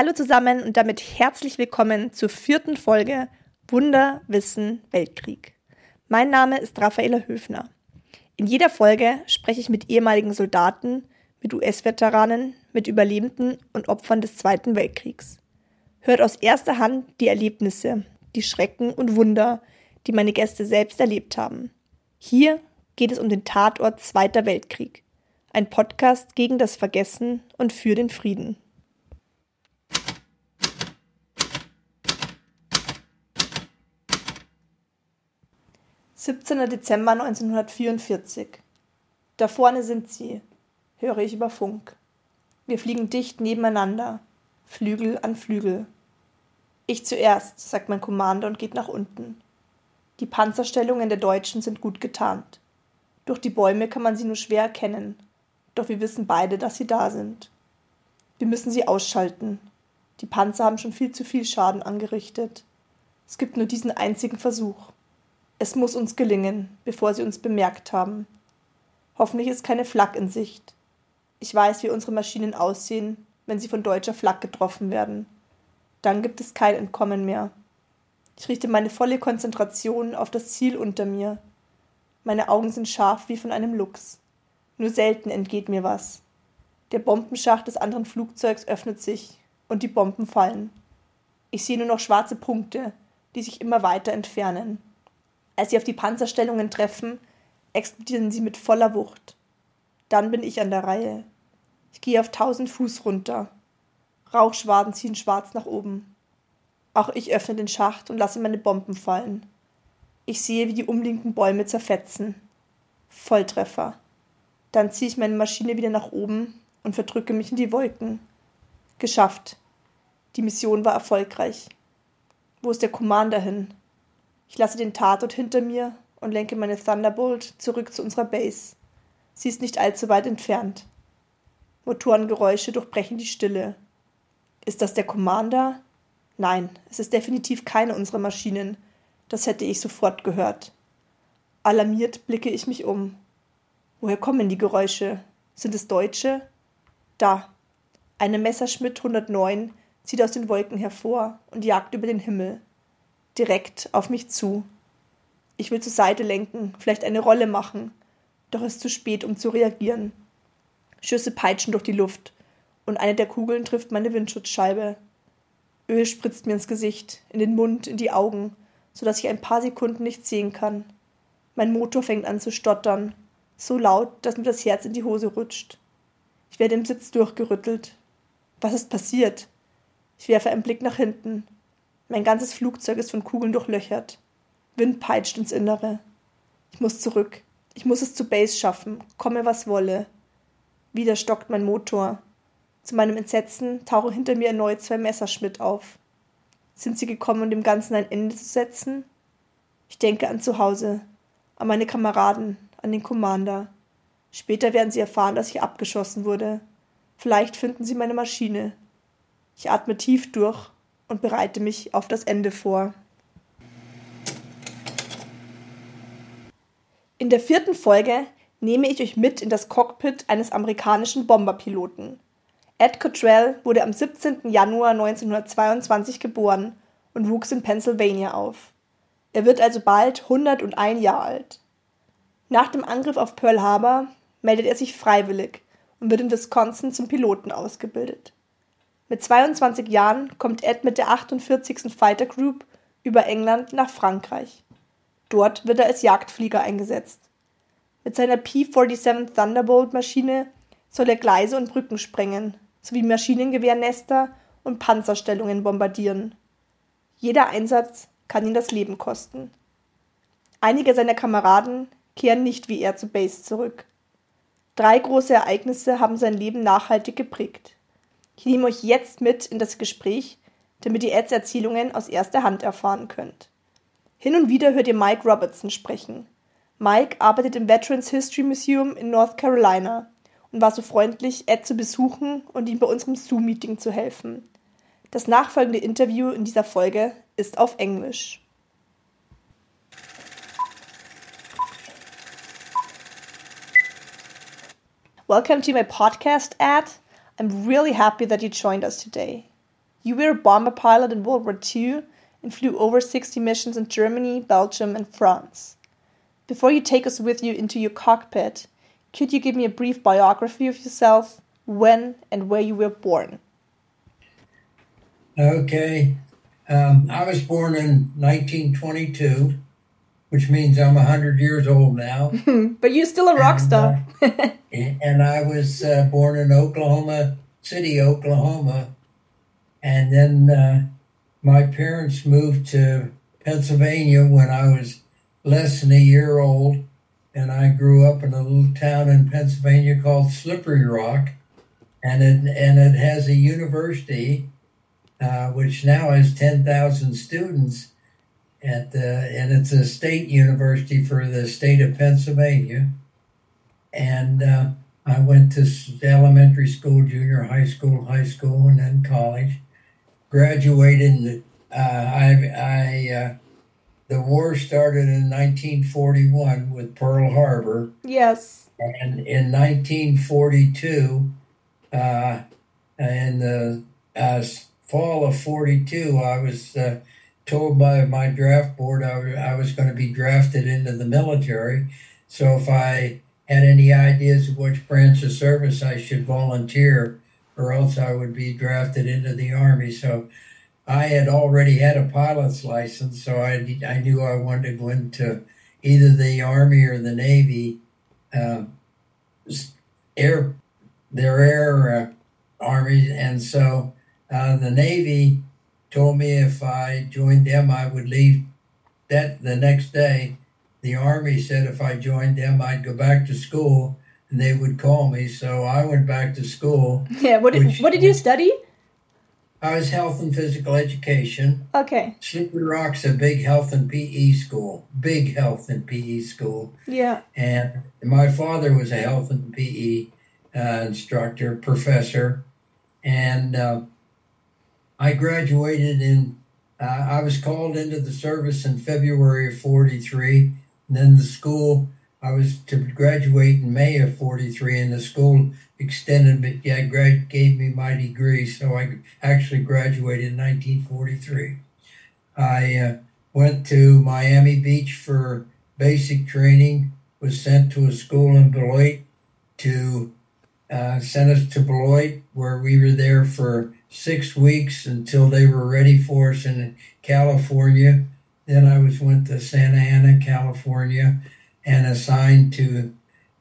Hallo zusammen und damit herzlich willkommen zur vierten Folge Wunder, Wissen, Weltkrieg. Mein Name ist Raffaela Höfner. In jeder Folge spreche ich mit ehemaligen Soldaten, mit US-Veteranen, mit Überlebenden und Opfern des Zweiten Weltkriegs. Hört aus erster Hand die Erlebnisse, die Schrecken und Wunder, die meine Gäste selbst erlebt haben. Hier geht es um den Tatort Zweiter Weltkrieg, ein Podcast gegen das Vergessen und für den Frieden. 17. Dezember 1944. Da vorne sind sie, höre ich über Funk. Wir fliegen dicht nebeneinander, Flügel an Flügel. Ich zuerst, sagt mein Commander und geht nach unten. Die Panzerstellungen der Deutschen sind gut getarnt. Durch die Bäume kann man sie nur schwer erkennen, doch wir wissen beide, dass sie da sind. Wir müssen sie ausschalten. Die Panzer haben schon viel zu viel Schaden angerichtet. Es gibt nur diesen einzigen Versuch. Es muss uns gelingen, bevor sie uns bemerkt haben. Hoffentlich ist keine Flak in Sicht. Ich weiß, wie unsere Maschinen aussehen, wenn sie von deutscher Flak getroffen werden. Dann gibt es kein Entkommen mehr. Ich richte meine volle Konzentration auf das Ziel unter mir. Meine Augen sind scharf wie von einem Luchs. Nur selten entgeht mir was. Der Bombenschacht des anderen Flugzeugs öffnet sich und die Bomben fallen. Ich sehe nur noch schwarze Punkte, die sich immer weiter entfernen. Als sie auf die Panzerstellungen treffen, explodieren sie mit voller Wucht. Dann bin ich an der Reihe. Ich gehe auf tausend Fuß runter. Rauchschwaden ziehen schwarz nach oben. Auch ich öffne den Schacht und lasse meine Bomben fallen. Ich sehe, wie die umliegenden Bäume zerfetzen. Volltreffer. Dann ziehe ich meine Maschine wieder nach oben und verdrücke mich in die Wolken. Geschafft. Die Mission war erfolgreich. Wo ist der Commander hin? Ich lasse den Tatort hinter mir und lenke meine Thunderbolt zurück zu unserer Base. Sie ist nicht allzu weit entfernt. Motorengeräusche durchbrechen die Stille. Ist das der Commander? Nein, es ist definitiv keine unserer Maschinen. Das hätte ich sofort gehört. Alarmiert blicke ich mich um. Woher kommen die Geräusche? Sind es Deutsche? Da. Eine Messerschmitt 109 zieht aus den Wolken hervor und jagt über den Himmel direkt auf mich zu. Ich will zur Seite lenken, vielleicht eine Rolle machen, doch es ist zu spät, um zu reagieren. Schüsse peitschen durch die Luft und eine der Kugeln trifft meine Windschutzscheibe. Öl spritzt mir ins Gesicht, in den Mund, in die Augen, so dass ich ein paar Sekunden nicht sehen kann. Mein Motor fängt an zu stottern, so laut, dass mir das Herz in die Hose rutscht. Ich werde im Sitz durchgerüttelt. Was ist passiert? Ich werfe einen Blick nach hinten. Mein ganzes Flugzeug ist von Kugeln durchlöchert. Wind peitscht ins Innere. Ich muss zurück. Ich muss es zu Base schaffen, komme was wolle. Wieder stockt mein Motor. Zu meinem Entsetzen tauchen hinter mir erneut zwei Messerschmitt auf. Sind sie gekommen, um dem Ganzen ein Ende zu setzen? Ich denke an zu Hause, an meine Kameraden, an den Commander. Später werden sie erfahren, dass ich abgeschossen wurde. Vielleicht finden sie meine Maschine. Ich atme tief durch und bereite mich auf das Ende vor. In der vierten Folge nehme ich euch mit in das Cockpit eines amerikanischen Bomberpiloten. Ed Cottrell wurde am 17. Januar 1922 geboren und wuchs in Pennsylvania auf. Er wird also bald 101 Jahre alt. Nach dem Angriff auf Pearl Harbor meldet er sich freiwillig und wird in Wisconsin zum Piloten ausgebildet. Mit 22 Jahren kommt Ed mit der 48. Fighter Group über England nach Frankreich. Dort wird er als Jagdflieger eingesetzt. Mit seiner P-47 Thunderbolt Maschine soll er Gleise und Brücken sprengen, sowie Maschinengewehrnester und Panzerstellungen bombardieren. Jeder Einsatz kann ihn das Leben kosten. Einige seiner Kameraden kehren nicht wie er zu Base zurück. Drei große Ereignisse haben sein Leben nachhaltig geprägt. Ich nehme euch jetzt mit in das Gespräch, damit ihr Eds Erzählungen aus erster Hand erfahren könnt. Hin und wieder hört ihr Mike Robertson sprechen. Mike arbeitet im Veterans History Museum in North Carolina und war so freundlich, Ed zu besuchen und ihm bei unserem Zoom-Meeting zu helfen. Das nachfolgende Interview in dieser Folge ist auf Englisch. Welcome to my podcast, Ed. I'm really happy that you joined us today. You were a bomber pilot in World War II and flew over 60 missions in Germany, Belgium, and France. Before you take us with you into your cockpit, could you give me a brief biography of yourself, when and where you were born? Okay. Um, I was born in 1922, which means I'm 100 years old now. but you're still a rock And, star. and I was uh, born in Oklahoma City, Oklahoma. And then uh, my parents moved to Pennsylvania when I was less than a year old. And I grew up in a little town in Pennsylvania called Slippery Rock. And it, and it has a university, uh, which now has 10,000 students. At the, and it's a state university for the state of Pennsylvania and uh, I went to elementary school, junior high school, high school, and then college. Graduated. In, uh, I, I uh, the war started in 1941 with Pearl Harbor, yes. and in 1942, uh, in the uh, fall of 42, I was uh, told by my draft board I I was going to be drafted into the military. So if I had any ideas of which branch of service I should volunteer, or else I would be drafted into the Army. So I had already had a pilot's license, so I, I knew I wanted to go into either the Army or the Navy. Uh, air, their air uh, armies, and so uh, the Navy told me if I joined them, I would leave that the next day. The Army said if I joined them, I'd go back to school and they would call me. So I went back to school. Yeah. What did, Which- what did you study? I was health and physical education. Okay. Slippery Rock's a big health and PE school, big health and PE school. Yeah. And my father was a health and PE uh, instructor, professor. And uh, I graduated in, uh, I was called into the service in February of 43. And then the school, I was to graduate in May of 43, and the school extended me, yeah, grad, gave me my degree. So I actually graduated in 1943. I uh, went to Miami Beach for basic training, was sent to a school in Beloit to uh, sent us to Beloit, where we were there for six weeks until they were ready for us in California. Then I was went to Santa Ana, California, and assigned to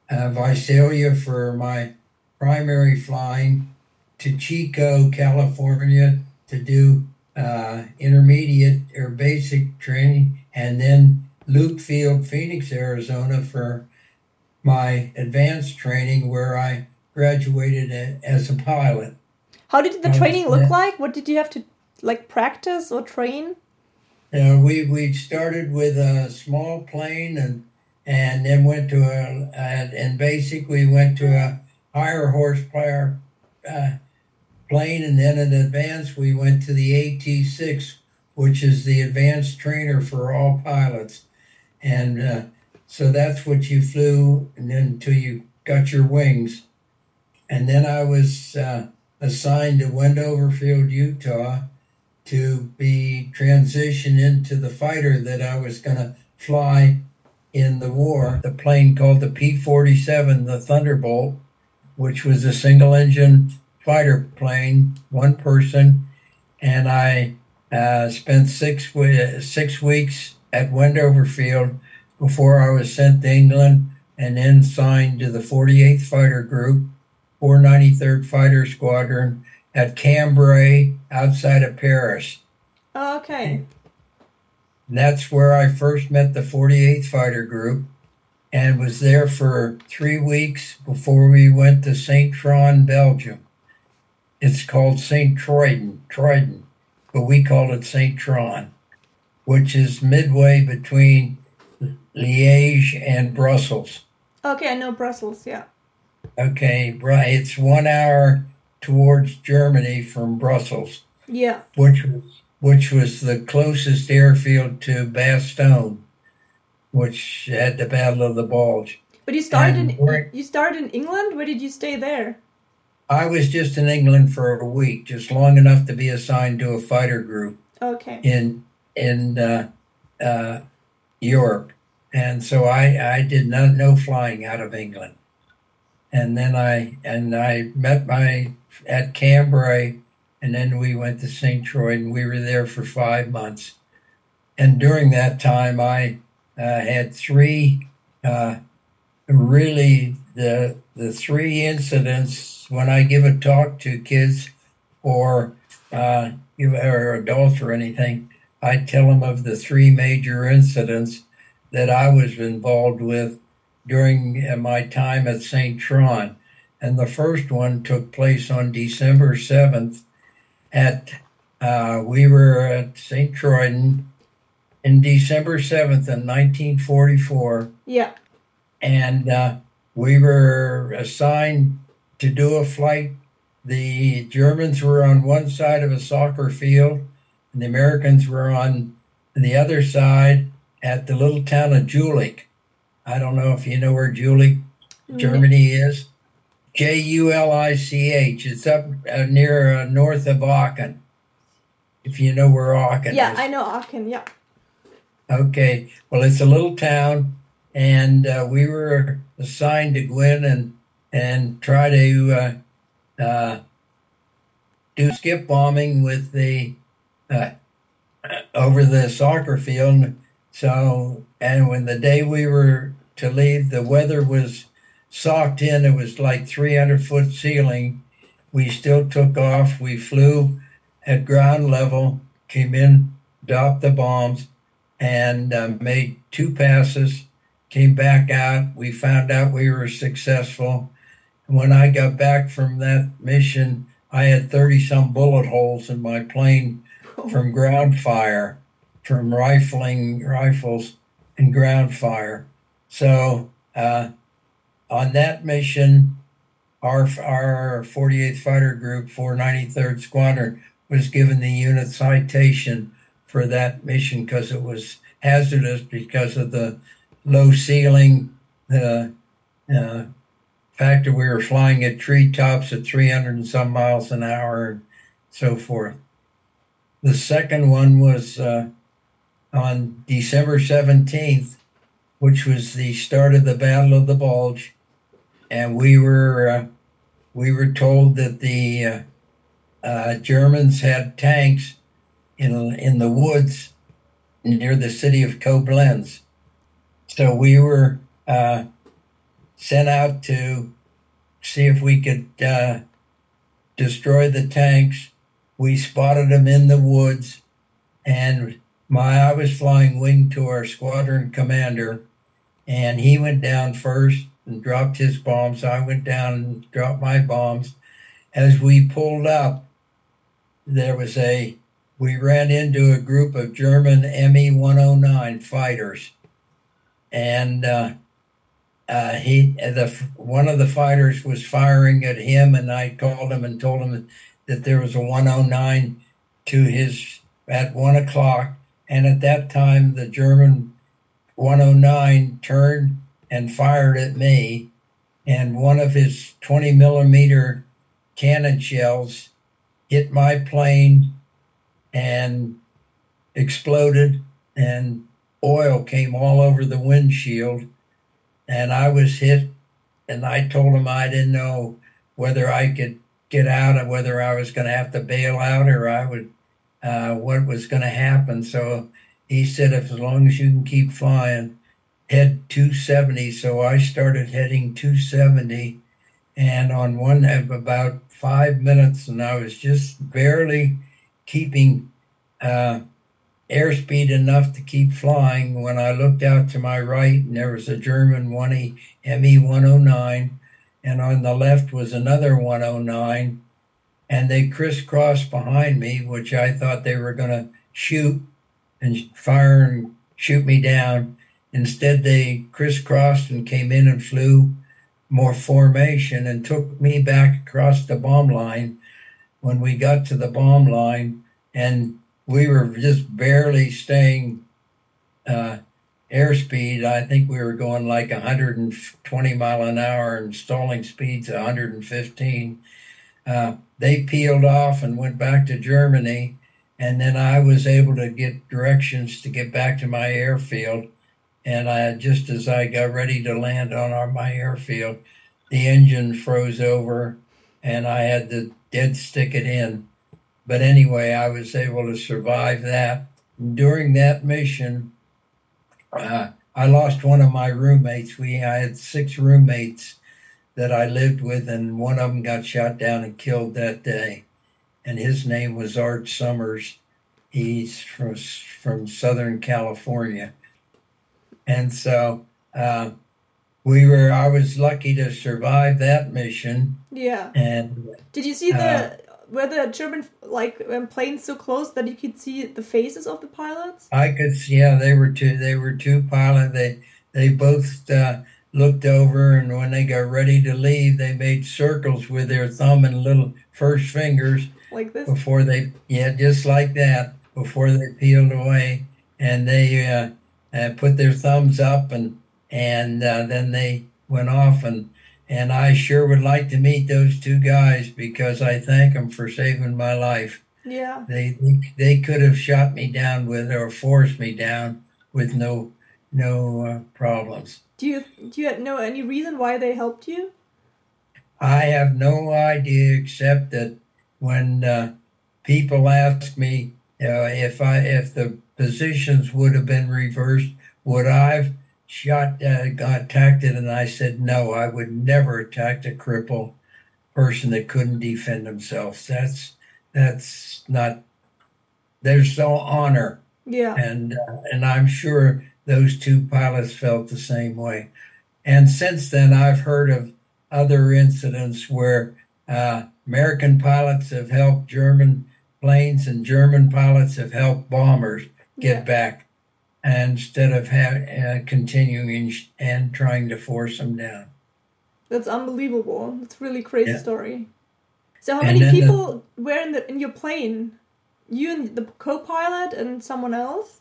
uh, Visalia for my primary flying to Chico, California, to do uh, intermediate or basic training, and then Luke Field, Phoenix, Arizona, for my advanced training, where I graduated as a pilot. How did the training look yeah. like? What did you have to like practice or train? Uh, we we started with a small plane and and then went to a and, and basically went to a higher horsepower uh, plane and then in advance we went to the AT6, which is the advanced trainer for all pilots, and uh, so that's what you flew and then until you got your wings, and then I was uh, assigned to Wendover Field, Utah to be transitioned into the fighter that I was going to fly in the war. The plane called the P 47, the Thunderbolt, which was a single engine fighter plane, one person. And I uh, spent six, six weeks at Wendover Field before I was sent to England and then signed to the 48th Fighter Group, 493rd Fighter Squadron at Cambrai outside of Paris. Oh, okay. And that's where I first met the 48th Fighter Group. and was there for three weeks before we went to St. Tron, Belgium. It's called St. Troiden, Troiden, but we call it St. Tron, which is midway between Liège and Brussels. Okay, I know Brussels. Yeah. Okay, right. It's one hour towards Germany from Brussels, Yeah. which was which was the closest airfield to Bastogne, which had the Battle of the Bulge. But you started And in you started in England. Where did you stay there? I was just in England for a week, just long enough to be assigned to a fighter group Okay. in in uh, uh, Europe, and so I I did not know flying out of England, and then I and I met my at Cambrai, and then we went to St. Troy, and we were there for five months, and during that time I uh, had three uh, really the the three incidents when I give a talk to kids or uh, or adults or anything. I tell them of the three major incidents that I was involved with during uh, my time at St. Tron. And the first one took place on December 7th at, uh, we were at St. Troiden in December 7th in 1944 Yeah. and uh, we were assigned to do a flight. The Germans were on one side of a soccer field, and the Americans were on the other side at the little town of Julich. I don't know if you know where Julich, Germany is. J U L I C H. It's up uh, near uh, north of Aachen. If you know where Aachen is. Yeah, is. I know Aachen. Yeah. Okay. Well, it's a little town, and uh, we were assigned to go in and and try to uh, uh, do skip bombing with the uh, over the soccer field. So, and when the day we were to leave, the weather was socked in. It was like 300 foot ceiling. We still took off. We flew at ground level, came in, dropped the bombs and uh, made two passes, came back out. We found out we were successful. When I got back from that mission, I had 30 some bullet holes in my plane from ground fire, from rifling rifles and ground fire. So uh, on that mission, our, our 48th Fighter Group, 493rd Squadron, was given the unit citation for that mission because it was hazardous because of the low ceiling, the uh, fact that we were flying at treetops at 300 and some miles an hour and so forth. The second one was uh, on December 17th, which was the start of the Battle of the Bulge, and we were uh, we were told that the uh, uh, Germans had tanks in in the woods near the city of Koblenz. So we were uh, sent out to see if we could uh, destroy the tanks. We spotted them in the woods, and my I was flying wing to our squadron commander, and he went down first and dropped his bombs. I went down and dropped my bombs. As we pulled up, there was a we ran into a group of German ME 109 fighters, and uh, uh, he the one of the fighters was firing at him, and I called him and told him that there was a 109 to his at one o'clock, and at that time the German 109 turned and fired at me, and one of his 20 millimeter cannon shells hit my plane and exploded and oil came all over the windshield and I was hit and I told him I didn't know whether I could get out or whether I was going to have to bail out or I would uh, what was going to happen. So he said as long as you can keep flying head 270 so I started heading 270 and on one of about five minutes and I was just barely keeping uh, airspeed enough to keep flying when I looked out to my right and there was a German 1E ME 109 and on the left was another 109 and they crisscrossed behind me which I thought they were going to shoot and fire and shoot me down instead they crisscrossed and came in and flew more formation and took me back across the bomb line when we got to the bomb line and we were just barely staying uh, airspeed. I think we were going like 120 mile an hour and stalling speeds 115. Uh, they peeled off and went back to Germany, and then I was able to get directions to get back to my airfield. And I just as I got ready to land on our, my airfield, the engine froze over, and I had to dead stick it in but anyway, I was able to survive that. During that mission, uh, I lost one of my roommates. We I had six roommates that I lived with, and one of them got shot down and killed that day. And his name was Art Summers. He's from from Southern California, and so uh, we were. I was lucky to survive that mission. Yeah. And did you see the were the German like um, planes so close that you could see the faces of the pilots? I could see. Yeah, they were two. They were two pilots. They they both uh, looked over, and when they got ready to leave, they made circles with their thumb and little first fingers. Like this. Before they, yeah, just like that. Before they peeled away, and they uh, uh, put their thumbs up, and and uh, then they went off and and I sure would like to meet those two guys because I thank them for saving my life. Yeah. They they could have shot me down with or forced me down with no no uh, problems. Do you do you know any reason why they helped you? I have no idea except that when uh, people ask me uh, if I if the positions would have been reversed, would I've shot, uh, got attacked it, and I said, no, I would never attack a cripple person that couldn't defend themselves. That's that's not. There's no honor. Yeah. And uh, and I'm sure those two pilots felt the same way. And since then, I've heard of other incidents where uh, American pilots have helped German planes, and German pilots have helped bombers get Yeah. back instead of ha- uh, continuing and trying to force them down. That's unbelievable. That's a really crazy Yeah. story. So how And many then the- people were in the in your plane? You and the co-pilot and someone else?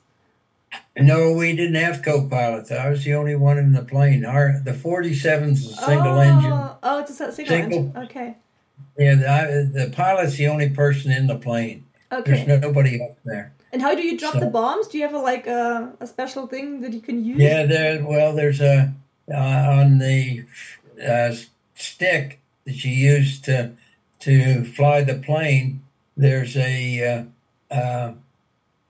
No, we didn't have co-pilots. I was the only one in the plane. Our the 47's a single oh, engine. Oh, it's a single, Single. engine. Okay. Yeah, the, the pilot's the only person in the plane. Okay. There's nobody up there. and how do you drop So- the bombs? Do you have a like a, a special thing that you can use? Yeah, there. Well, there's a uh, on the uh, stick that you use to to fly the plane. There's a uh, uh,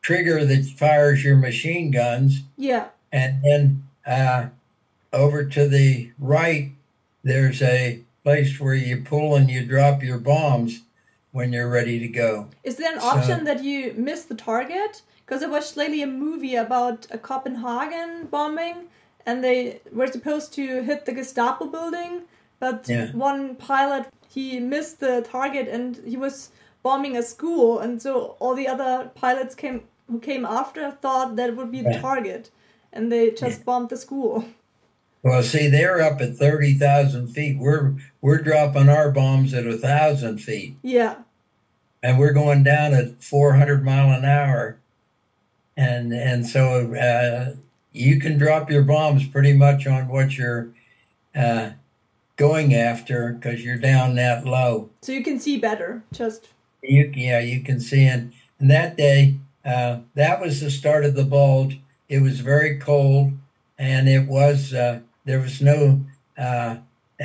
trigger that fires your machine guns, Yeah. and then uh, over to the right, there's a place where you pull and you drop your bombs when you're ready to go. Is there an So- option that you miss the target? Because I watched lately a movie about a Copenhagen bombing, and they were supposed to hit the Gestapo building, but Yeah. one pilot he missed the target and he was bombing a school, and so all the other pilots came who came after thought that would be the target, and they just bombed the school. Well, see, they're up at thirty thousand feet. We're we're dropping our bombs at a thousand feet. Yeah, and we're going down at 400 mile an hour and and so uh, you can drop your bombs pretty much on what you're uh, going after because you're down that low so you can see better. Just you yeah you can see and, and that day uh, that was the start of the bulge it was very cold and it was uh, there was no uh,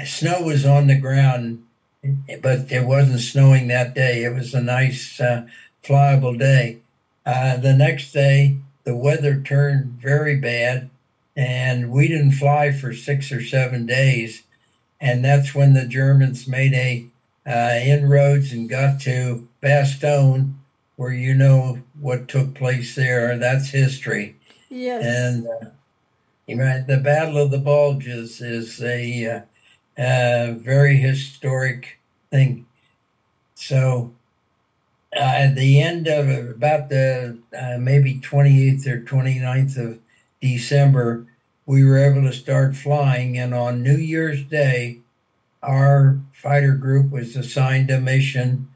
snow was on the ground but it wasn't snowing that day it was a nice uh, flyable day uh, the next day the weather turned very bad and we didn't fly for six or seven days and that's when the germans made a uh, inroads and got to Bastogne, where you know what took place there. That's history. Yes. And uh, know, the Battle of the Bulges is a uh, uh, very historic thing. So, uh, at the end of about the uh, maybe 28th or 29th of December, we were able to start flying. And on New Year's Day, our fighter group was assigned a mission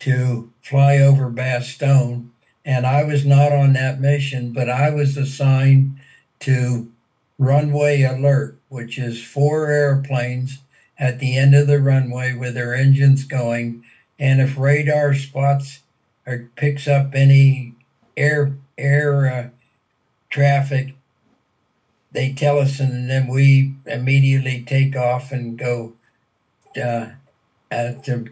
to fly over Bastogne. And I was not on that mission, but I was assigned to runway alert, which is four airplanes at the end of the runway with their engines going. And if radar spots or picks up any air air uh, traffic, they tell us, and then we immediately take off and go uh, uh, to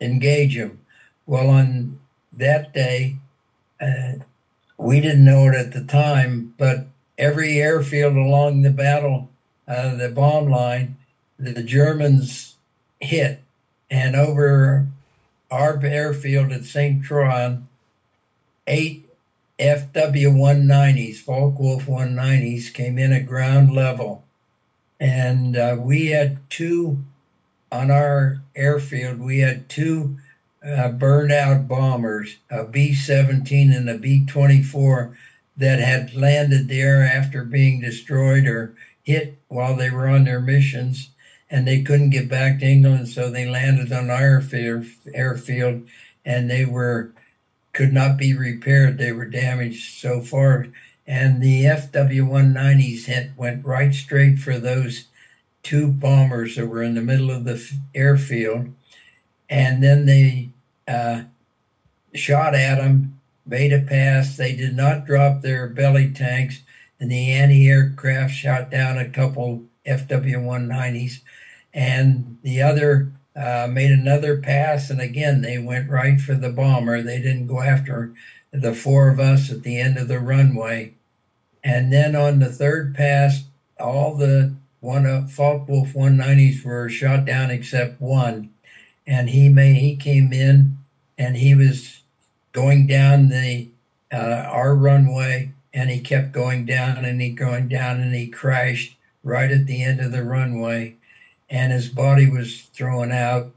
engage them. Well, on that day, uh, we didn't know it at the time, but every airfield along the battle, uh, the bomb line, the Germans hit, and over our airfield at St. Croix, eight FW 190s, Focke-Wulf 190s, came in at ground level. And uh, we had two on our airfield, we had two uh, burned out bombers, a B 17 and a B 24, that had landed there after being destroyed or hit while they were on their missions. And they couldn't get back to England, so they landed on our airfield, and they were could not be repaired. They were damaged so far. And the FW 190s hit, went right straight for those two bombers that were in the middle of the airfield. And then they uh, shot at them, made a pass. They did not drop their belly tanks. And the anti aircraft shot down a couple FW 190s. And the other uh, made another pass, and again they went right for the bomber. They didn't go after the four of us at the end of the runway. And then on the third pass, all the one of Focke-Wulf 190s were shot down except one, and he may he came in and he was going down the uh, our runway, and he kept going down and he going down and he crashed right at the end of the runway and his body was thrown out.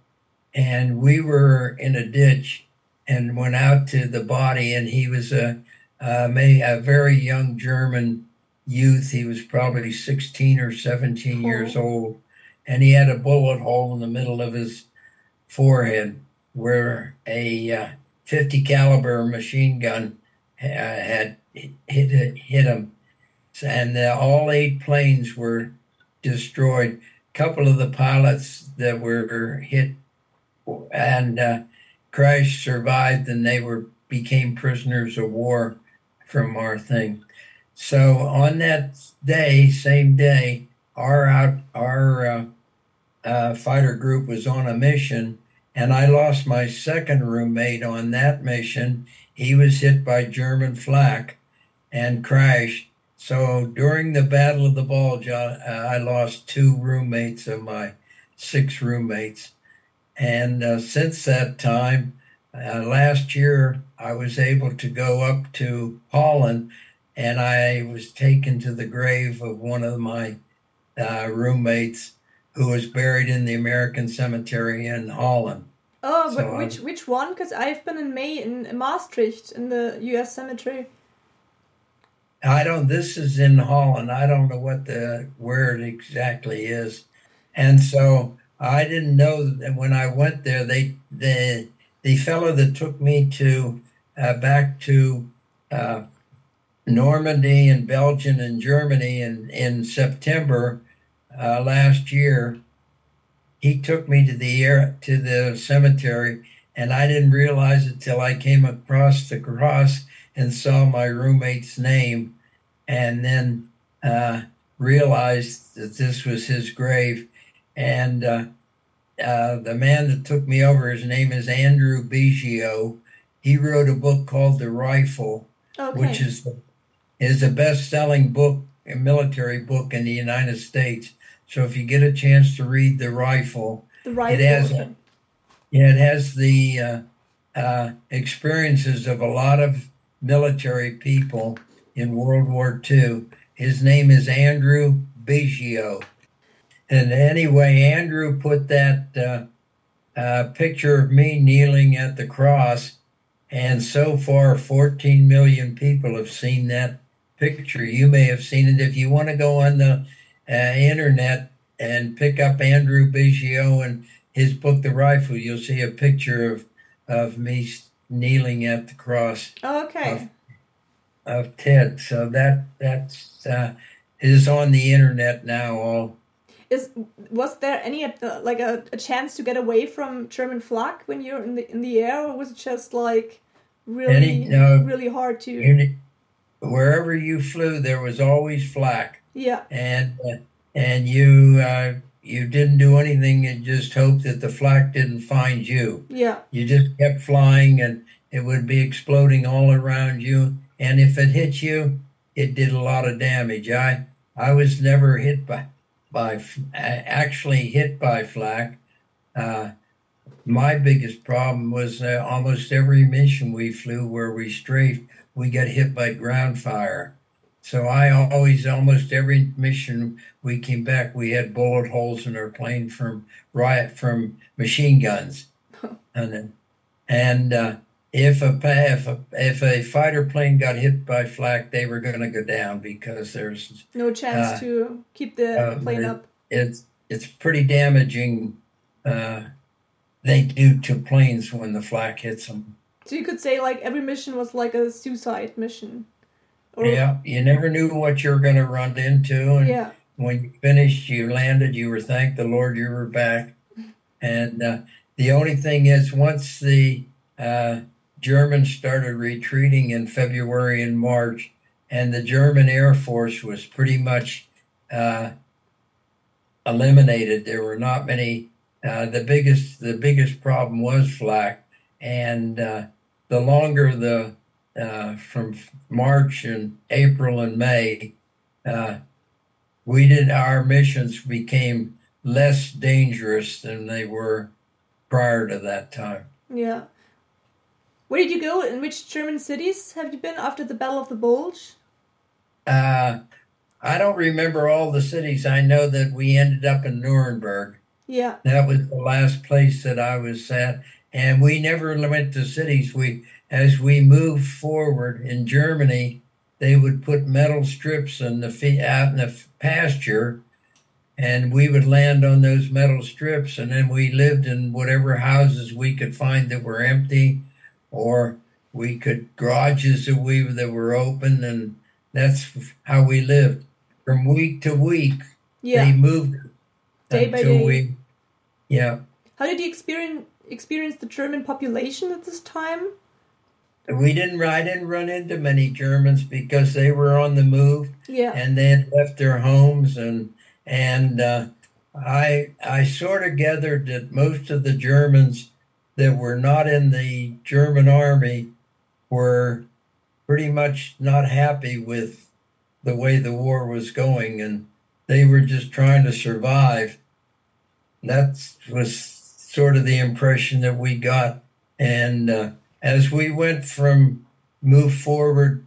And we were in a ditch and went out to the body, and he was a, a, a very young German youth. He was probably 16 or 17 years old, and he had a bullet hole in the middle of his forehead where a uh, 50 caliber machine gun uh, had hit, hit him. And uh, all eight planes were destroyed A couple of the pilots that were hit and uh, crashed survived, and they were became prisoners of war from our thing. So on that day, same day, our out our uh, uh, fighter group was on a mission, and I lost my second roommate on that mission. He was hit by German flak and crashed so during the Battle of the Bulge, I, lost two roommates of my six roommates. And uh, since that time, uh, last year, I was able to go up to Holland and I was taken to the grave of one of my uh, roommates who was buried in the American Cemetery in Holland. Oh, so which which one? Because I've been in May in Maastricht in the U.S. cemetery. I don't. This is in Holland. I don't know what the where it exactly is, and so I didn't know that when I went there. They the the fellow that took me to uh, back to uh, Normandy and Belgium and Germany in in September uh, last year. He took me to the air to the cemetery, and I didn't realize it till I came across the cross and saw my roommate's name and then uh, realized that this was his grave. And uh, uh, the man that took me over, his name is Andrew Biggio. He wrote a book called The Rifle, okay. which is is a best-selling book, a military book in the United States. So if you get a chance to read The Rifle, the rifle. it has, yeah, it has the uh, uh, experiences of a lot of military people in World War II. His name is Andrew Biggio. And anyway, Andrew put that uh, uh, picture of me kneeling at the cross, and so far, 14 million people have seen that picture. You may have seen it. If you want to go on the uh, internet and pick up Andrew Biggio and his book, The Rifle, you'll see a picture of, of me kneeling at the cross Okay. of Ted. So that that's uh, is on the internet now. All Is was there any uh, like a, a chance to get away from German flak when you're in the in the air, or was it just like really Any- no. really hard to? in, wherever you flew, there was always flak, Yeah, and and you uh, you didn't do anything and just hope that the flak didn't find you. yeah, You just kept flying, and it would be exploding all around you. And if it hit you, it did a lot of damage. I I was never hit by by actually hit by flak. Uh, my biggest problem was uh, almost every mission we flew where we strafed, we got hit by ground fire. So I always, almost every mission we came back, we had bullet holes in our plane from riot from machine guns, and then, and uh, if a if a if a fighter plane got hit by flak, they were going to go down because there's no chance Uh, to keep the uh, plane up. it's it's pretty damaging. Uh, they do to planes when the flak hits them. So you could say like every mission was like a suicide mission. Yeah, you never knew what you were going to run into, and yeah, when you finished, you landed. You were thank the Lord you were back. And uh, the only thing is, once the uh, Germans started retreating in February and March, and the German Air Force was pretty much uh, eliminated. There were not many. Uh, the biggest the biggest problem was flak, and uh, the longer the uh, from March and April and May, uh, we did our missions became less dangerous than they were prior to that time. yeah. Where did you go? In which German cities have you been after the Battle of the Bulge? Uh, I don't remember all the cities. I know that we ended up in Nuremberg. Yeah, That was the last place that I was at, and we never went to cities. We, as we moved forward in Germany, they would put metal strips in the out in the pasture, and we would land on those metal strips, and then we lived in whatever houses we could find that were empty, or we could garages that we that were open, and that's how we lived from week to week. yeah. They moved Day by day. we, yeah. How did you experience experience the German population at this time? We didn't. I didn't run into many Germans because they were on the move Yeah, and they had left their homes and and uh, I I sort of gathered that most of the Germans that were not in the German army were pretty much not happy with the way the war was going and they were just trying to survive. That was sort of the impression that we got. And uh, as we went from move forward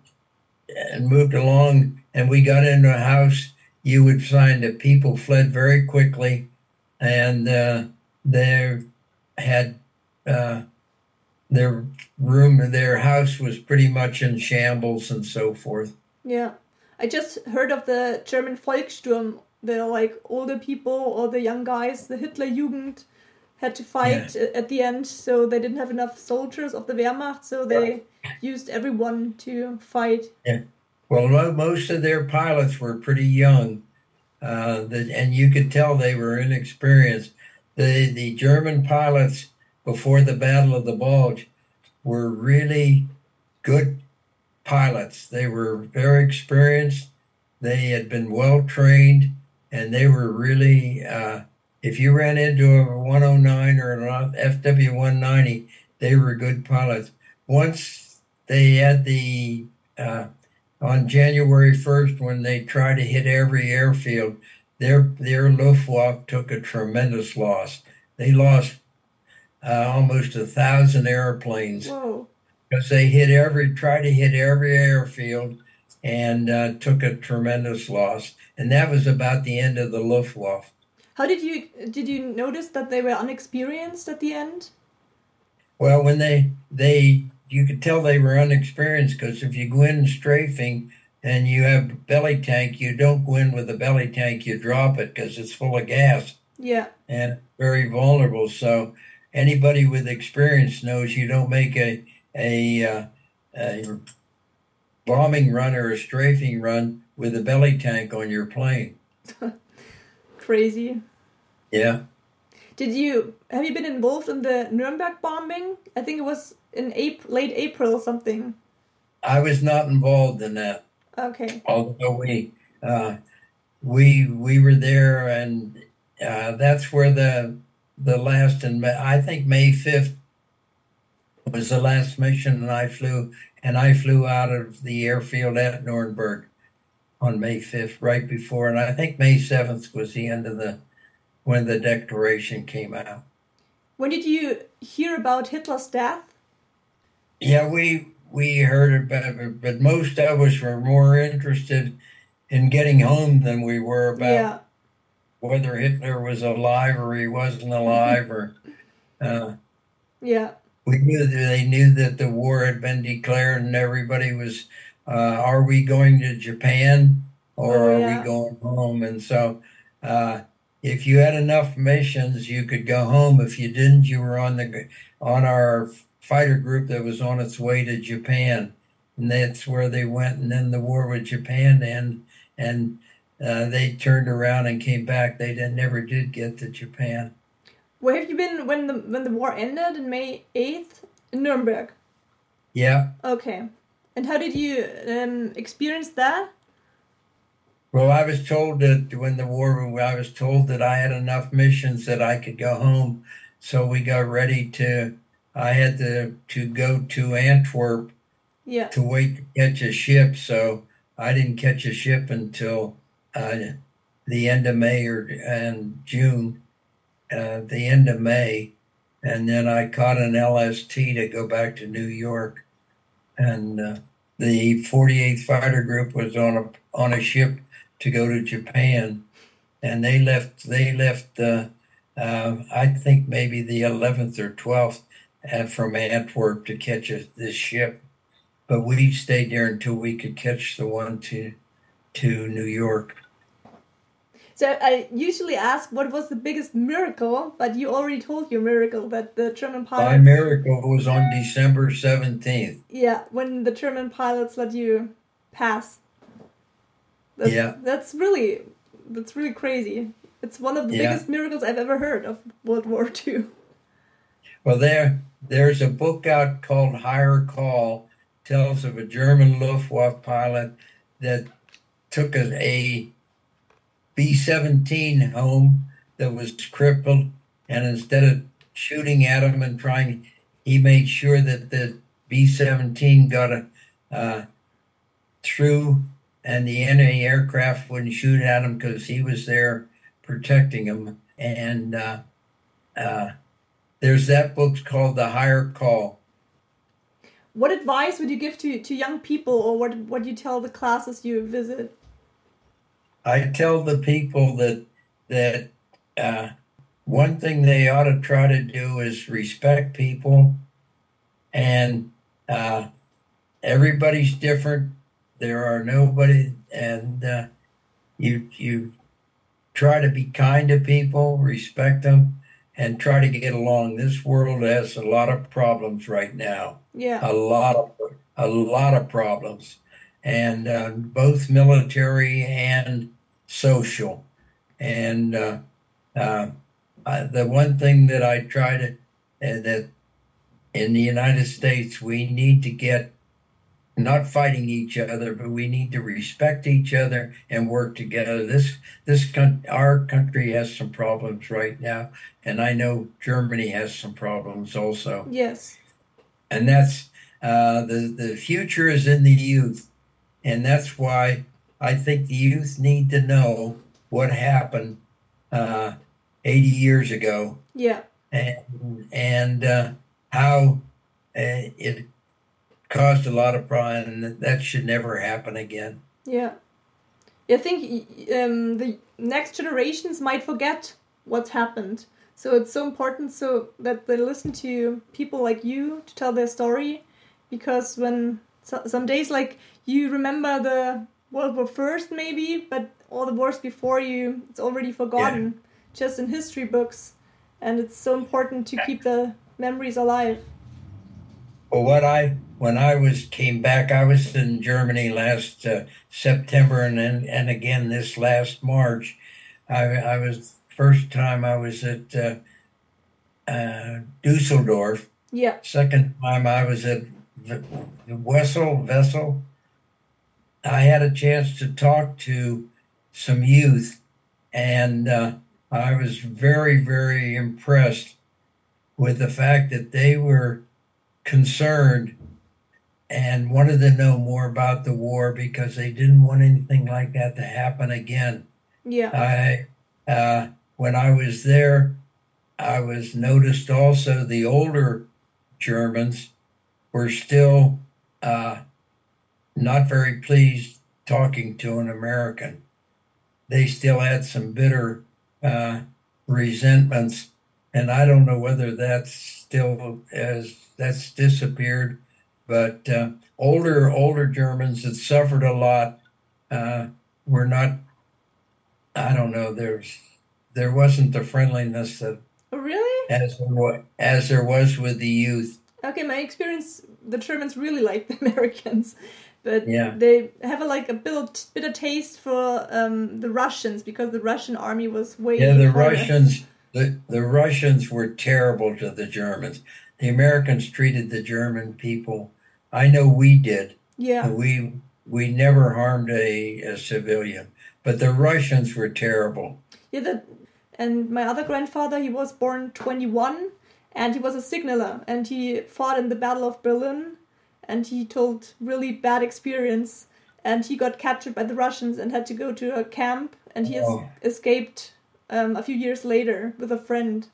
and moved along and we got into a house, you would find that people fled very quickly and uh, they had uh, their room, their house was pretty much in shambles and so forth. yeah. I just heard of the German Volkssturm. The like older people or the young guys, the Hitler Jugend, had to fight a- at the end, so they didn't have enough soldiers of the Wehrmacht, so they used everyone to fight. Yeah. Well, mo- most of their pilots were pretty young, uh, and you could tell they were inexperienced. The the German pilots before the Battle of the Bulge were really good pilots. They were very experienced. They had been well trained, and they were really. Uh, if you ran into a 109 or an FW 190, they were good pilots. Once they had the uh, on January 1st when they tried to hit every airfield, their their Luftwaffe took a tremendous loss. They lost uh, almost a thousand airplanes Whoa. because they hit every, tried to hit every airfield and uh, took a tremendous loss. And that was about the end of the Luftwaffe. How did you did you notice that they were unexperienced at the end? Well, when they they you could tell they were unexperienced because if you go in strafing and you have belly tank, you don't go in with the belly tank, you drop it because it's full of gas Yeah. and very vulnerable. So anybody with experience knows you don't make a a, uh, a bombing run or a strafing run with a belly tank on your plane. Crazy. Yeah. Did you have you been involved in the Nuremberg bombing? I think it was in April, late April something. I was not involved in that. Okay. although we uh, we we were there, and uh, that's where the the last and I think May fifth was the last mission, and I flew and I flew out of the airfield at Nuremberg on May fifth, right before, and I think May seventh was the end of the when the declaration came out. When did you hear about Hitler's death? Yeah, we we heard about it, but most of us were more interested in getting home than we were about yeah. whether Hitler was alive or he wasn't alive, or uh, Yeah. we knew that they knew that the war had been declared, and everybody was, uh, are we going to Japan or Oh, are we going home? And so, uh, if you had enough missions, you could go home. If you didn't, you were on the on our fighter group that was on its way to Japan, and that's where they went. And then the war with Japan and and uh, they turned around and came back. They did, never did get to Japan. Where have you been when the when the war ended in May eighth in Nuremberg? Yeah. Okay. And how did you um, experience that? Well, I was told that when the war, I was told that I had enough missions that I could go home. So we got ready to. I had to to go to Antwerp Yeah. to wait to catch a ship. So I didn't catch a ship until uh, the end of May or and June, uh, the end of May, and then I caught an LST to go back to New York, and uh, the 48th Fighter Group was on a on a ship to go to Japan, and they left they left uh, uh, I think maybe the 11th or 12th uh, from Antwerp to catch a, this ship but we stayed there until we could catch the one to to New York. So I usually ask what was the biggest miracle, but you already told your miracle that the German pilots. My miracle was on December seventeenth. Yeah, when the German pilots let you pass. That's, Yeah. That's really, that's really crazy. It's one of the Yeah. biggest miracles I've ever heard of World War II. Well, there there's a book out called Higher Call, tells of a German Luftwaffe pilot that took a, a B seventeen home that was crippled, and instead of shooting at him and trying, he made sure that the B seventeen got a uh, through, and the enemy aircraft wouldn't shoot at him because he was there protecting him. And uh, uh, there's that book called The Higher Call. What advice would you give to, to young people, or what what you tell the classes you visit? I tell the people that that uh, one thing they ought to try to do is respect people, and uh, everybody's different. There are nobody, and uh, you you try to be kind to people, respect them, and try to get along. This world has a lot of problems right now Yeah, a lot of a lot of problems, and uh, both military and social. And uh, uh, I, the one thing that I try to uh, that in the United States we need to get not fighting each other, but we need to respect each other and work together. This this coun- our country has some problems right now, and I know Germany has some problems also yes, and that's uh, the the future is in the youth, and that's why I think the youth need to know what happened uh, 80 years ago, yeah, and and uh, how uh, it caused a lot of problems. And that should never happen again. Yeah. I think um, the next generations might forget what's happened. So it's so important so that they listen to people like you to tell their story, because when so, some days like you remember the World War First maybe, but all the wars before you, it's already forgotten, just in history books, and it's so important to keep the memories alive. Well, what I when I was came back, I was in Germany last uh, September, and then and again this last March. I, I was first time I was at uh, uh, Dusseldorf. Yeah. Second time I was at Wesel Vessel. I had a chance to talk to some youth, and uh, I was very very impressed with the fact that they were concerned and wanted to know more about the war because they didn't want anything like that to happen again. Yeah. I, uh, when I was there, I was noticed also the older Germans were still uh, not very pleased talking to an American. They still had some bitter uh, resentments, and I don't know whether that's still as that's disappeared. But uh, older older Germans that suffered a lot uh, were not. I don't know. There's there wasn't the friendliness that Oh, really? as there as there was with the youth. Okay, my experience, the Germans really like the Americans, but Yeah. they have a, like a bit, bit of taste for um, the Russians because the Russian army was way. Yeah, the harder. Russians the the Russians were terrible to the Germans. The Americans treated the German people. I know we did. Yeah, We we never harmed a, a civilian, but the Russians were terrible. yeah. That, and my other grandfather, he was born twenty one, and he was a signaler, and he fought in the Battle of Berlin, and he told really bad experience, and he got captured by the Russians and had to go to a camp, and he es- Oh. escaped um, a few years later with a friend.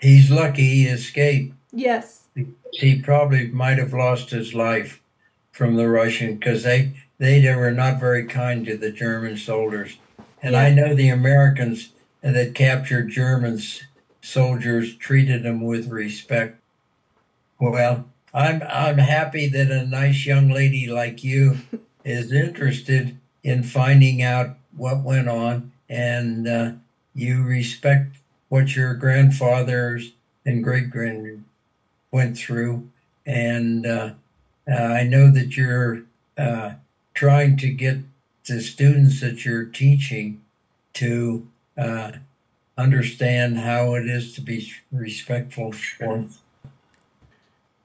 He's lucky he escaped. Yes. He probably might have lost his life from the Russian because they they were not very kind to the German soldiers. And I know the Americans that captured Germans soldiers treated them with respect. Well, I'm I'm happy that a nice young lady like you is interested in finding out what went on, and uh, you respect what your grandfathers and great grand went through, and uh, uh, I know that you're uh, trying to get the students that you're teaching to uh, understand how it is to be respectful for.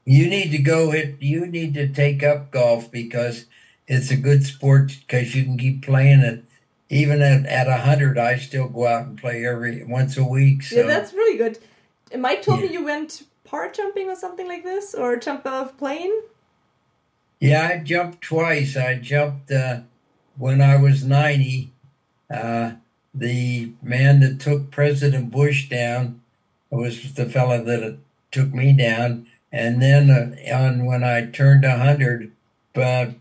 You need to go hit. You need to take up golf because it's a good sport because you can keep playing it. Even at at a hundred, I still go out and play every once a week. So Yeah, that's really good. Mike told Yeah. me you went part jumping or something like this, or jump out of plane. Yeah, I jumped twice. I jumped uh, when I was 90. Uh, the man that took President Bush down was the fellow that took me down. And then uh, on when I turned 100, but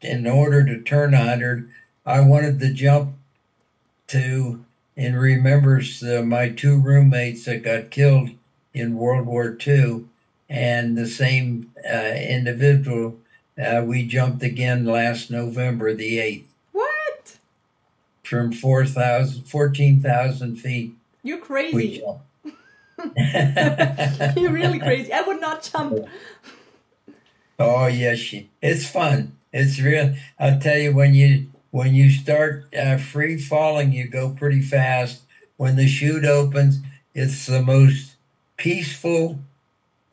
in order to turn 100, I wanted to jump to and remembers uh, my two roommates that got killed in World War II, and the same uh, individual uh, we jumped again last November, the 8th, What? From 4,000, 14,000 feet. You're crazy. You're really crazy. I would not jump. Oh yes, it's fun. It's real. I'll tell you when you when you start uh, free falling, you go pretty fast. When the chute opens, it's the most peaceful.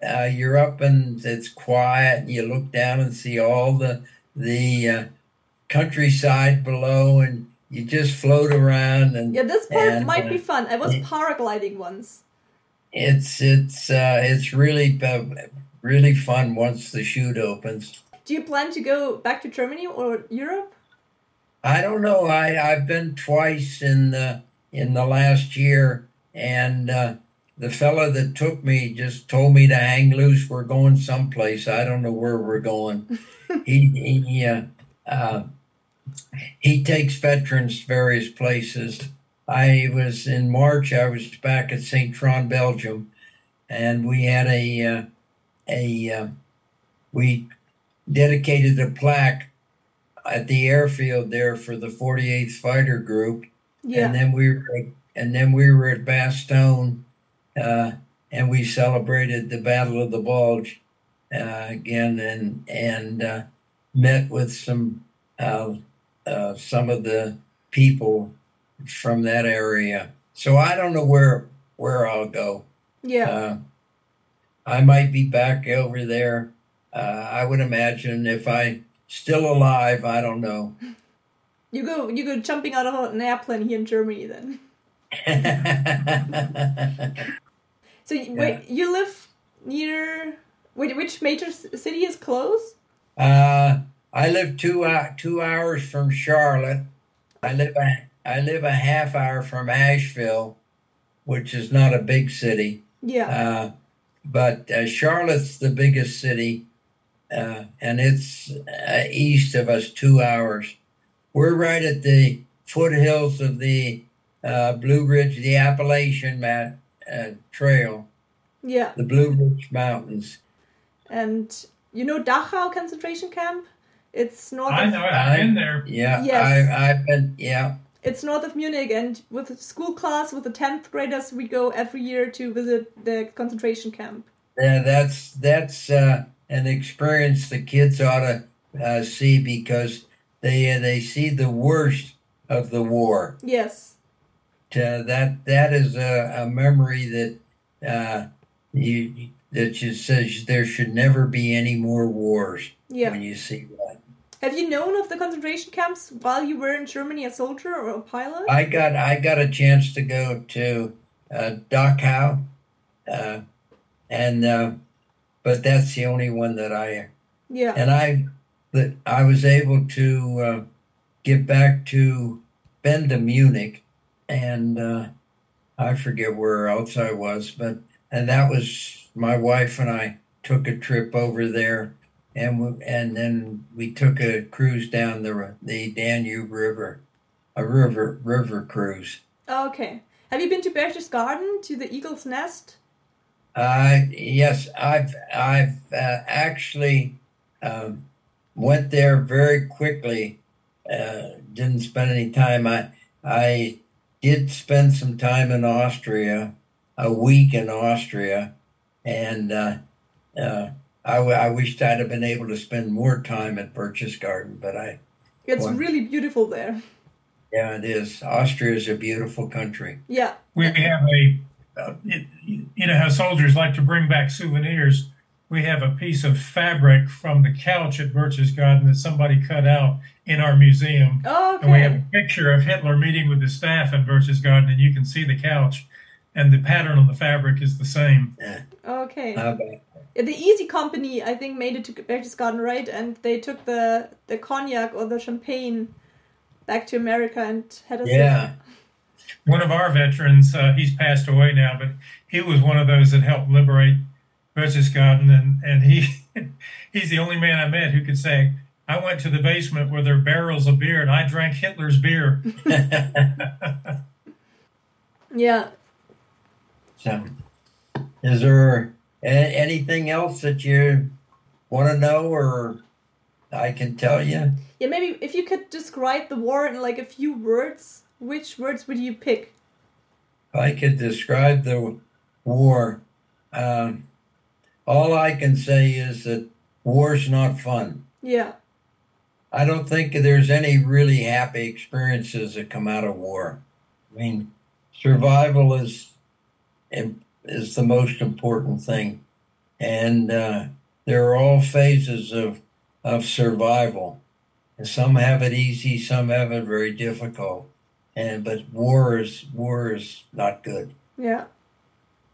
Uh, you're up and it's quiet, and you look down and see all the the uh, countryside below, and you just float around. And Yeah, this part And, might uh, be fun. I was yeah. paragliding once. it's it's uh, it's really uh, really fun once the chute opens. Do you plan to go back to Germany or Europe? I don't know. I I've been twice in the in the last year, and uh, the fella that took me just told me to hang loose. We're going someplace. I don't know where we're going. he he uh, uh, he takes veterans to various places. I was in March. I was back at Saint Trond, Belgium, and we had a uh, a uh, we dedicated a plaque at the airfield there for the 48th Fighter Group, Yeah. and then we were and then we were at Bastogne, uh, and we celebrated the Battle of the Bulge uh, again, and and uh, met with some uh, some of the people from that area. So I don't know where where I'll go. yeah. Uh, I might be back over there. Uh, I would imagine if I still alive. I don't know. you go you go jumping out of an airplane here in Germany then. So y wait, you live near wait, which major city is close? uh, I live two uh, two hours from Charlotte. I live a I live a half hour from Asheville, which is not a big city. Yeah. Uh, but uh, Charlotte's the biggest city, uh, and it's uh, east of us two hours. We're right at the foothills of the uh, Blue Ridge, the Appalachian uh, Trail, yeah. the Blue Ridge Mountains. And you know Dachau concentration camp? It's north I of know. I've been there. Yeah, Yes. I, I've been. Yeah, it's north of Munich and with school class with the 10th graders we go every year to visit the concentration camp. yeah that's that's uh, an experience the kids ought to uh, see because they uh, they see the worst of the war. Yes. uh, that that is a, a memory that uh, you that just says there should never be any more wars Yeah. when you see that. Have you known of the concentration camps while you were in Germany a soldier or a pilot? I got I got a chance to go to uh, Dachau, uh, and uh, but that's the only one that I yeah. and I that I was able to uh, get back to been to Munich, and uh, I forget where else I was, but and that was my wife and I took a trip over there, and we, and then we took a cruise down the the Danube River, a river river cruise. Okay. Have you been to Berchtesgaden Garden to the Eagle's Nest? Uh, yes, I've I've uh, actually um, went there very quickly. Uh, didn't spend any time. I I did spend some time in Austria, a week in Austria, and uh, uh, I, w- I wished I'd have been able to spend more time at Berchtesgaden, but I It's Wow. really beautiful there. yeah, it is. Austria is a beautiful country. Yeah. We have a, uh, it, you know how soldiers like to bring back souvenirs. We have a piece of fabric from the couch at Berchtesgaden that somebody cut out in our museum. Oh. And we have a picture of Hitler meeting with his staff in Garden, and you can see the couch, and the pattern on the fabric is the same. Okay. How about Yeah, the Easy Company, I think, made it to Berchtesgaden, right? And they took the the cognac or the champagne back to America and had a sip. yeah? One of our veterans, uh, he's passed away now, but he was one of those that helped liberate Berchtesgaden, and and he he's the only man I met who could say, "I went to the basement where there are barrels of beer, and I drank Hitler's beer." Yeah. So, is there a- anything else that you want to know, or I can tell you? Yeah, maybe if you could describe the war in like a few words, which words would you pick? If I could describe the war, um, all I can say is that war's not fun. Yeah. I don't think there's any really happy experiences that come out of war. I mean, survival is is the most important thing, and uh, there are all phases of of survival. And some have it easy, some have it very difficult. And but war is war is not good, Yeah.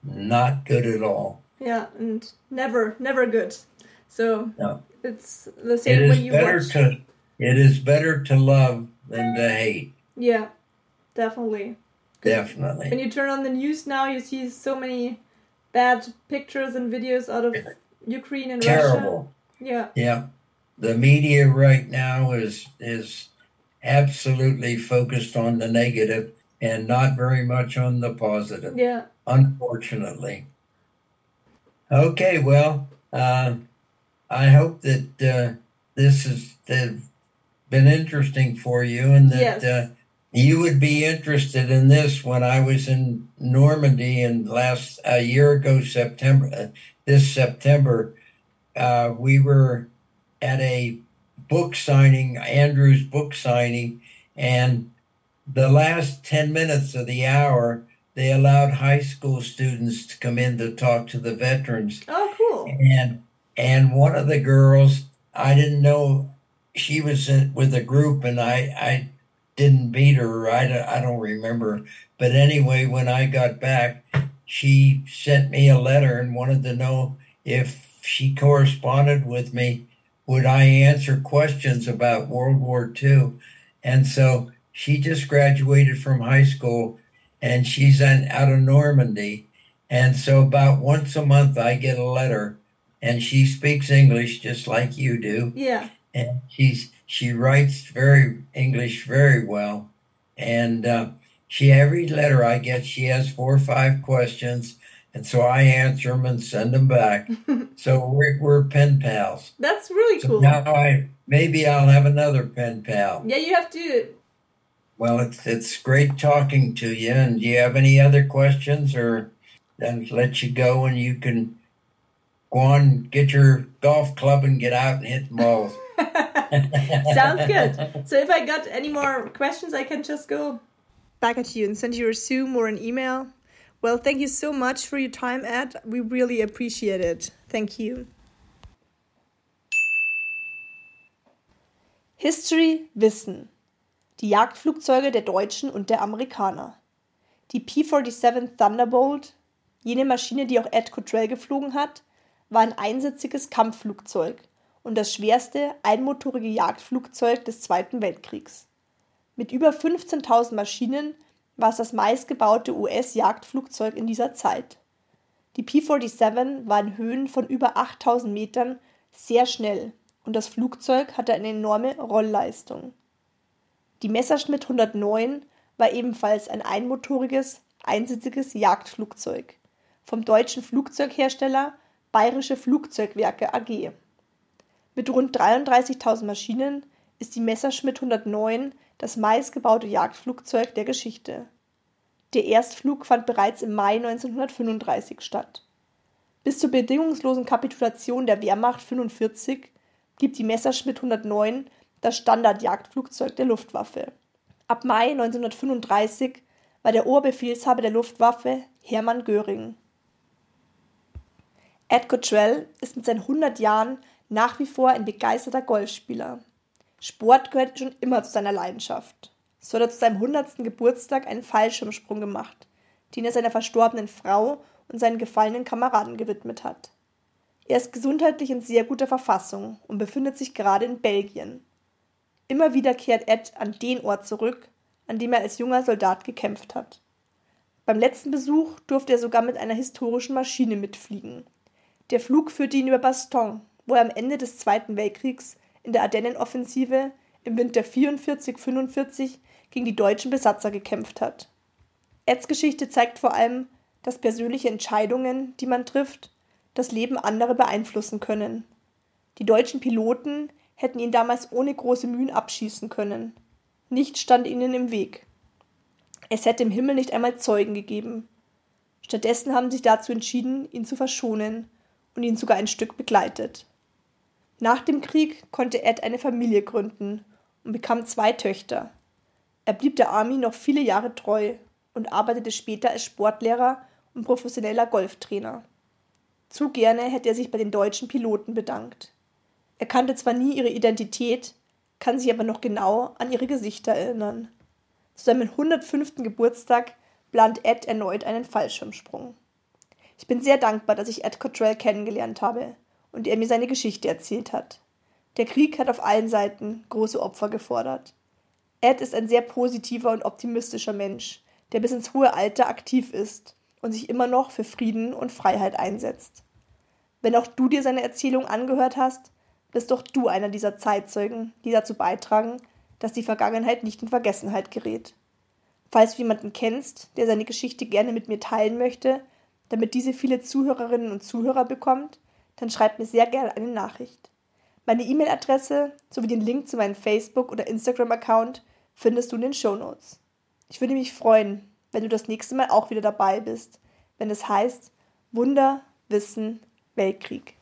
not good at all. Yeah. And never, never good. So No. it's the It same is when you better watch. to it is better to love than to hate. Yeah. Definitely. Definitely. When you turn on the news now, you see so many bad pictures and videos out of Ukraine and Russia. Terrible. Yeah. Yeah. The media right now is is absolutely focused on the negative and not very much on the positive, Yeah. unfortunately. Okay, well, uh, I hope that uh, this has been interesting for you and that Yes. uh, you would be interested in this when I was in Normandy in last a year ago September uh, this September uh, we were at a book signing Andrew's book signing and the last 10 minutes of the hour they allowed high school students to come in to talk to the veterans Oh, cool. and and one of the girls I didn't know she was in, with a group and I I didn't beat her I don't, I don't remember. But anyway when I got back she sent me a letter and wanted to know if she corresponded with me would I answer questions about World War II and so she just graduated from high school and she's out of Normandy. And so about once a month I get a letter and she speaks English just like you do. Yeah. and she's she writes very English very well, and uh, she every letter I get she has four or five questions, and so I answer them and send them back. so we're we're pen pals. That's really So cool. now I maybe I'll have another pen pal. Yeah, you have to. Well, it's it's great talking to you. And do you have any other questions, or then let you go and you can go on get your golf club and get out and hit the balls. Sounds good. So if I got any more questions, I can just go back at you and send you a Zoom or an email. Well, thank you so much for your time, Ed. We really appreciate it. Thank you. History Wissen. Die Jagdflugzeuge der Deutschen und der Amerikaner. Die P-47 Thunderbolt, jene Maschine, die auch Ed Cottrell geflogen hat, war ein einsitziges Kampfflugzeug und das schwerste einmotorige Jagdflugzeug des Zweiten Weltkriegs. Mit über 15.000 Maschinen war es das meistgebaute US-Jagdflugzeug in dieser Zeit. Die P-47 war in Höhen von über 8000 Metern sehr schnell und das Flugzeug hatte eine enorme Rollleistung. Die Messerschmitt 109 war ebenfalls ein einmotoriges, einsitziges Jagdflugzeug vom deutschen Flugzeughersteller Bayerische Flugzeugwerke AG. Mit rund 33.000 Maschinen ist die Messerschmitt 109 das meistgebaute Jagdflugzeug der Geschichte. Der Erstflug fand bereits im Mai 1935 statt. Bis zur bedingungslosen Kapitulation der Wehrmacht 45 blieb die Messerschmitt 109 das Standardjagdflugzeug der Luftwaffe. Ab Mai 1935 war der Oberbefehlshaber der Luftwaffe Hermann Göring. Ed Cottrell ist mit seinen 100 Jahren nach wie vor ein begeisterter Golfspieler. Sport gehört schon immer zu seiner Leidenschaft. So hat er zu seinem 100. Geburtstag einen Fallschirmsprung gemacht, den er seiner verstorbenen Frau und seinen gefallenen Kameraden gewidmet hat. Er ist gesundheitlich in sehr guter Verfassung und befindet sich gerade in Belgien. Immer wieder kehrt Ed an den Ort zurück, an dem er als junger Soldat gekämpft hat. Beim letzten Besuch durfte er sogar mit einer historischen Maschine mitfliegen. Der Flug führte ihn über Bastogne, wo er am Ende des Zweiten Weltkriegs in der Ardennenoffensive im Winter 44-45 gegen die deutschen Besatzer gekämpft hat. Eds Geschichte zeigt vor allem, dass persönliche Entscheidungen, die man trifft, das Leben anderer beeinflussen können. Die deutschen Piloten hätten ihn damals ohne große Mühen abschießen können. Nichts stand ihnen im Weg. Es hätte im Himmel nicht einmal Zeugen gegeben. Stattdessen haben sie sich dazu entschieden, ihn zu verschonen und ihn sogar ein Stück begleitet. Nach dem Krieg konnte Ed eine Familie gründen und bekam zwei Töchter. Er blieb der Army noch viele Jahre treu und arbeitete später als Sportlehrer und professioneller Golftrainer. Zu gerne hätte er sich bei den deutschen Piloten bedankt. Er kannte zwar nie ihre Identität, kann sich aber noch genau an ihre Gesichter erinnern. Zu seinem 105. Geburtstag plant Ed erneut einen Fallschirmsprung. Ich bin sehr dankbar, dass ich Ed Cottrell kennengelernt habe und er mir seine Geschichte erzählt hat. Der Krieg hat auf allen Seiten große Opfer gefordert. Ed ist ein sehr positiver und optimistischer Mensch, der bis ins hohe Alter aktiv ist und sich immer noch für Frieden und Freiheit einsetzt. Wenn auch du dir seine Erzählung angehört hast, bist doch du einer dieser Zeitzeugen, die dazu beitragen, dass die Vergangenheit nicht in Vergessenheit gerät. Falls du jemanden kennst, der seine Geschichte gerne mit mir teilen möchte, damit diese viele Zuhörerinnen und Zuhörer bekommt, dann schreib mir sehr gerne eine Nachricht. Meine E-Mail-Adresse sowie den Link zu meinem Facebook- oder Instagram-Account findest du in den Show Notes. Ich würde mich freuen, wenn du das nächste Mal auch wieder dabei bist, wenn es heißt Wunder, Wissen, Weltkrieg.